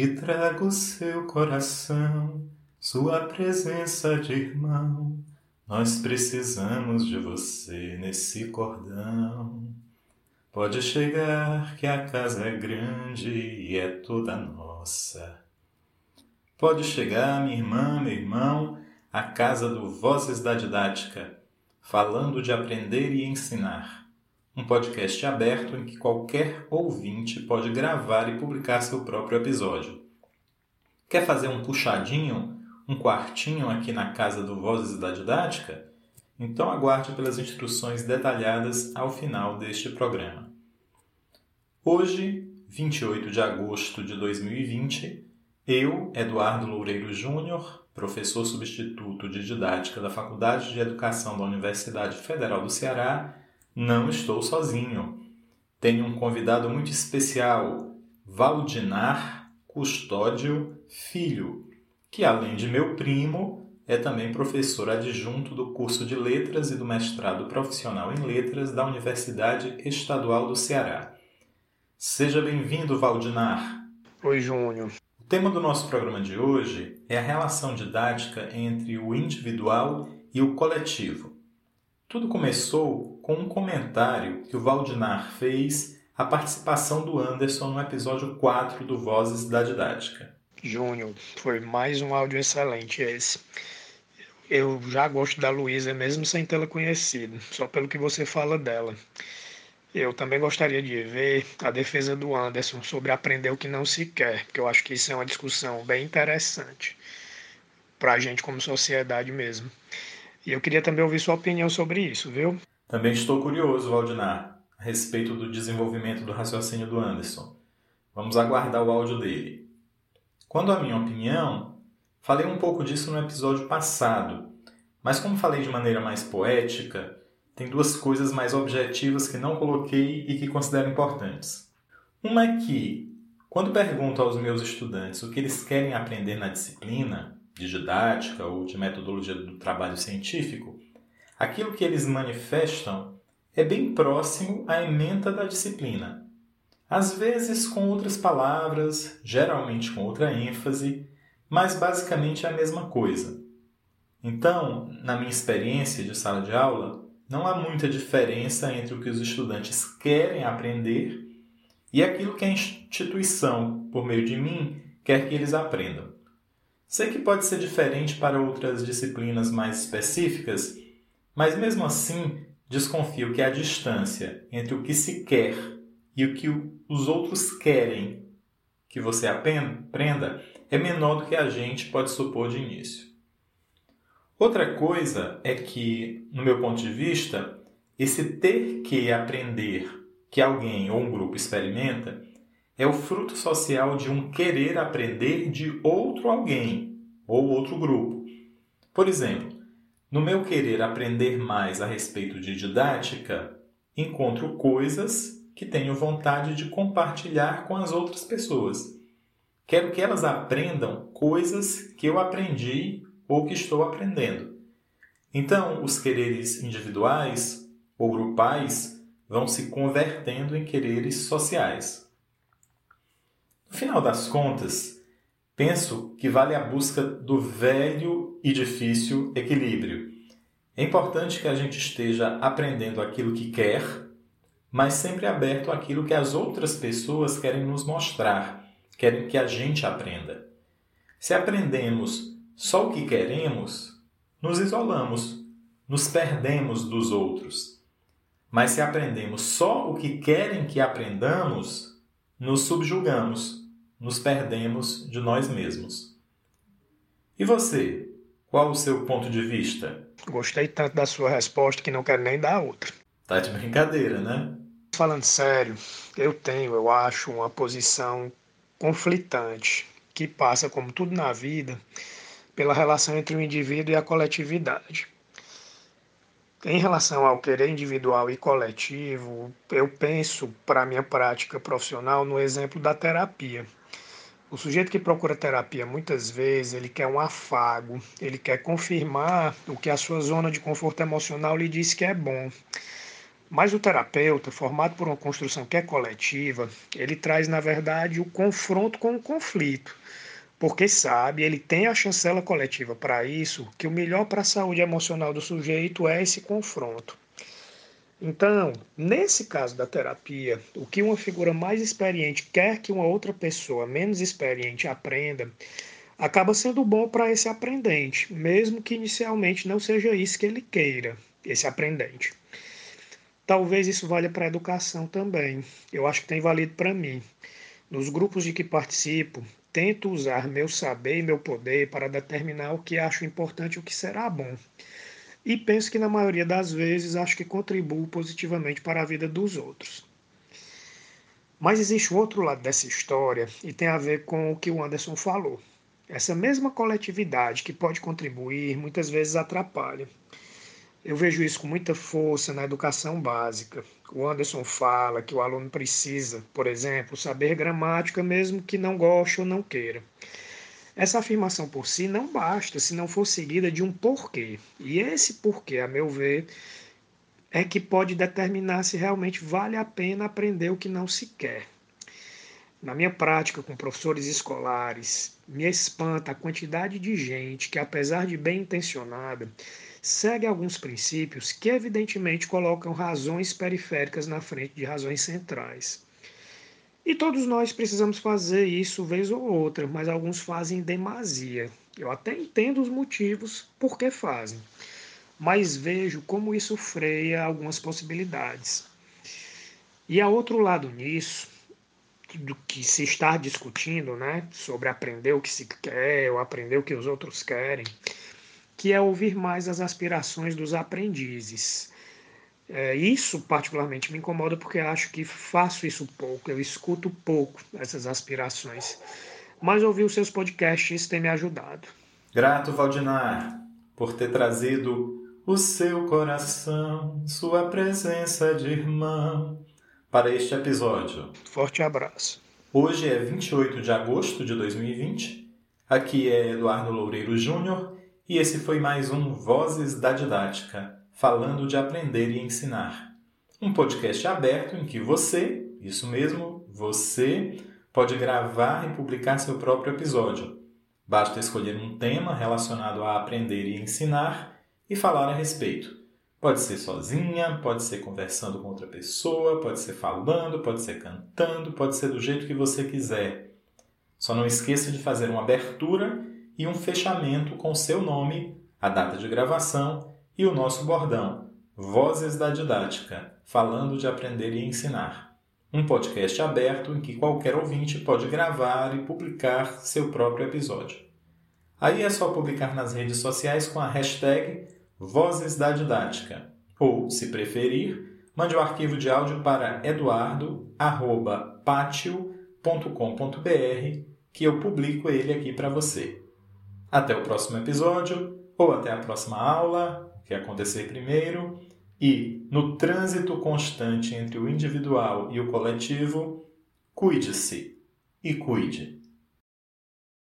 e trago seu coração, sua presença de irmão. Nós precisamos de você nesse cordão. Pode chegar que a casa é grande e é toda nossa. Pode chegar, minha irmã, meu irmão, a casa do Vozes da Didática, falando de aprender e ensinar. Um podcast aberto em que qualquer ouvinte pode gravar e publicar seu próprio episódio. Quer fazer um puxadinho, um quartinho aqui na casa do Vozes da Didática? Então aguarde pelas instruções detalhadas ao final deste programa. Hoje, 28 de agosto de 2020, eu, Eduardo Loureiro Júnior, professor substituto de didática da Faculdade de Educação da Universidade Federal do Ceará, não estou sozinho. Tenho um convidado muito especial, Valdinar Custódio Filho, que além de meu primo, é também professor adjunto do curso de Letras e do mestrado profissional em Letras da Universidade Estadual do Ceará. Seja bem-vindo, Valdinar. Oi, Júnior. O tema do nosso programa de hoje é a relação didática entre o individual e o coletivo. Tudo começou com um comentário que o Valdinar fez à participação do Anderson no episódio 4 do Vozes da Didática. Júnior, foi mais um áudio excelente esse. Eu já gosto da Luísa, mesmo sem tê-la conhecido, só pelo que você fala dela. Eu também gostaria de ver a defesa do Anderson sobre aprender o que não se quer, porque eu acho que isso é uma discussão bem interessante para a gente como sociedade mesmo. E eu queria também ouvir sua opinião sobre isso, viu? Também estou curioso, Valdinar, a respeito do desenvolvimento do raciocínio do Anderson. Vamos aguardar o áudio dele. Quando a minha opinião, falei um pouco disso no episódio passado, mas como falei de maneira mais poética, tem duas coisas mais objetivas que não coloquei e que considero importantes. Uma é que, quando pergunto aos meus estudantes o que eles querem aprender na disciplina, de didática ou de metodologia do trabalho científico, aquilo que eles manifestam é bem próximo à ementa da disciplina. Às vezes com outras palavras, geralmente com outra ênfase, mas basicamente é a mesma coisa. Então, na minha experiência de sala de aula, não há muita diferença entre o que os estudantes querem aprender e aquilo que a instituição, por meio de mim, quer que eles aprendam. Sei que pode ser diferente para outras disciplinas mais específicas, mas mesmo assim desconfio que a distância entre o que se quer e o que os outros querem que você aprenda é menor do que a gente pode supor de início. Outra coisa é que, no meu ponto de vista, esse ter que aprender que alguém ou um grupo experimenta é o fruto social de um querer aprender de outro alguém ou outro grupo. Por exemplo, no meu querer aprender mais a respeito de didática, encontro coisas que tenho vontade de compartilhar com as outras pessoas. Quero que elas aprendam coisas que eu aprendi ou que estou aprendendo. Então, os quereres individuais ou grupais vão se convertendo em quereres sociais. No final das contas, penso que vale a busca do velho e difícil equilíbrio. É importante que a gente esteja aprendendo aquilo que quer, mas sempre aberto àquilo que as outras pessoas querem nos mostrar, querem que a gente aprenda. Se aprendemos só o que queremos, nos isolamos, nos perdemos dos outros. Mas se aprendemos só o que querem que aprendamos, nos subjugamos, nos perdemos de nós mesmos. E você? Qual o seu ponto de vista? Gostei tanto da sua resposta que não quero nem dar outra. Tá de brincadeira, né? Falando sério, eu tenho, eu acho, uma posição conflitante que passa, como tudo na vida, pela relação entre o indivíduo e a coletividade. Em relação ao querer individual e coletivo, eu penso, para a minha prática profissional, no exemplo da terapia. O sujeito que procura terapia, muitas vezes, ele quer um afago, ele quer confirmar o que a sua zona de conforto emocional lhe diz que é bom. Mas o terapeuta, formado por uma construção que é coletiva, ele traz, na verdade, o confronto com o conflito. Porque sabe, ele tem a chancela coletiva para isso, que o melhor para a saúde emocional do sujeito é esse confronto. Então, nesse caso da terapia, o que uma figura mais experiente quer que uma outra pessoa menos experiente aprenda, acaba sendo bom para esse aprendente, mesmo que inicialmente não seja isso que ele queira, esse aprendente. Talvez isso valha para a educação também. Eu acho que tem valido para mim. Nos grupos de que participo, tento usar meu saber e meu poder para determinar o que acho importante e o que será bom e penso que na maioria das vezes acho que contribuo positivamente para a vida dos outros. Mas existe um outro lado dessa história e tem a ver com o que o Anderson falou. Essa mesma coletividade que pode contribuir muitas vezes atrapalha. Eu vejo isso com muita força na educação básica. O Anderson fala que o aluno precisa, por exemplo, saber gramática mesmo que não goste ou não queira. Essa afirmação por si não basta se não for seguida de um porquê. E esse porquê, a meu ver, é que pode determinar se realmente vale a pena aprender o que não se quer. Na minha prática com professores escolares, me espanta a quantidade de gente que, apesar de bem intencionada, segue alguns princípios que evidentemente colocam razões periféricas na frente de razões centrais. E todos nós precisamos fazer isso vez ou outra, mas alguns fazem demasia. Eu até entendo os motivos por que fazem, mas vejo como isso freia algumas possibilidades. E há outro lado nisso, do que se está discutindo, né, sobre aprender o que se quer ou aprender o que os outros querem, que é ouvir mais as aspirações dos aprendizes. É, isso particularmente me incomoda porque acho que faço isso pouco, eu escuto pouco essas aspirações. Mas ouvir os seus podcasts tem me ajudado. Grato, Valdinar, por ter trazido o seu coração, sua presença de irmão, para este episódio. Forte abraço. Hoje é 28 de agosto de 2020. Aqui é Eduardo Loureiro Júnior e esse foi mais um Vozes da Didática falando de aprender e ensinar. Um podcast aberto em que você, isso mesmo, você, pode gravar e publicar seu próprio episódio. Basta escolher um tema relacionado a aprender e ensinar e falar a respeito. Pode ser sozinha, pode ser conversando com outra pessoa, pode ser falando, pode ser cantando, pode ser do jeito que você quiser. Só não esqueça de fazer uma abertura e um fechamento com seu nome, a data de gravação e o nosso bordão, Vozes da Didática, falando de aprender e ensinar. Um podcast aberto em que qualquer ouvinte pode gravar e publicar seu próprio episódio. Aí é só publicar nas redes sociais com a hashtag Vozes da Didática. Ou, se preferir, mande o arquivo de áudio para eduardo.patio.com.br que eu publico ele aqui para você. Até o próximo episódio ou até a próxima aula que acontecer primeiro, e, no trânsito constante entre o individual e o coletivo, cuide-se e cuide.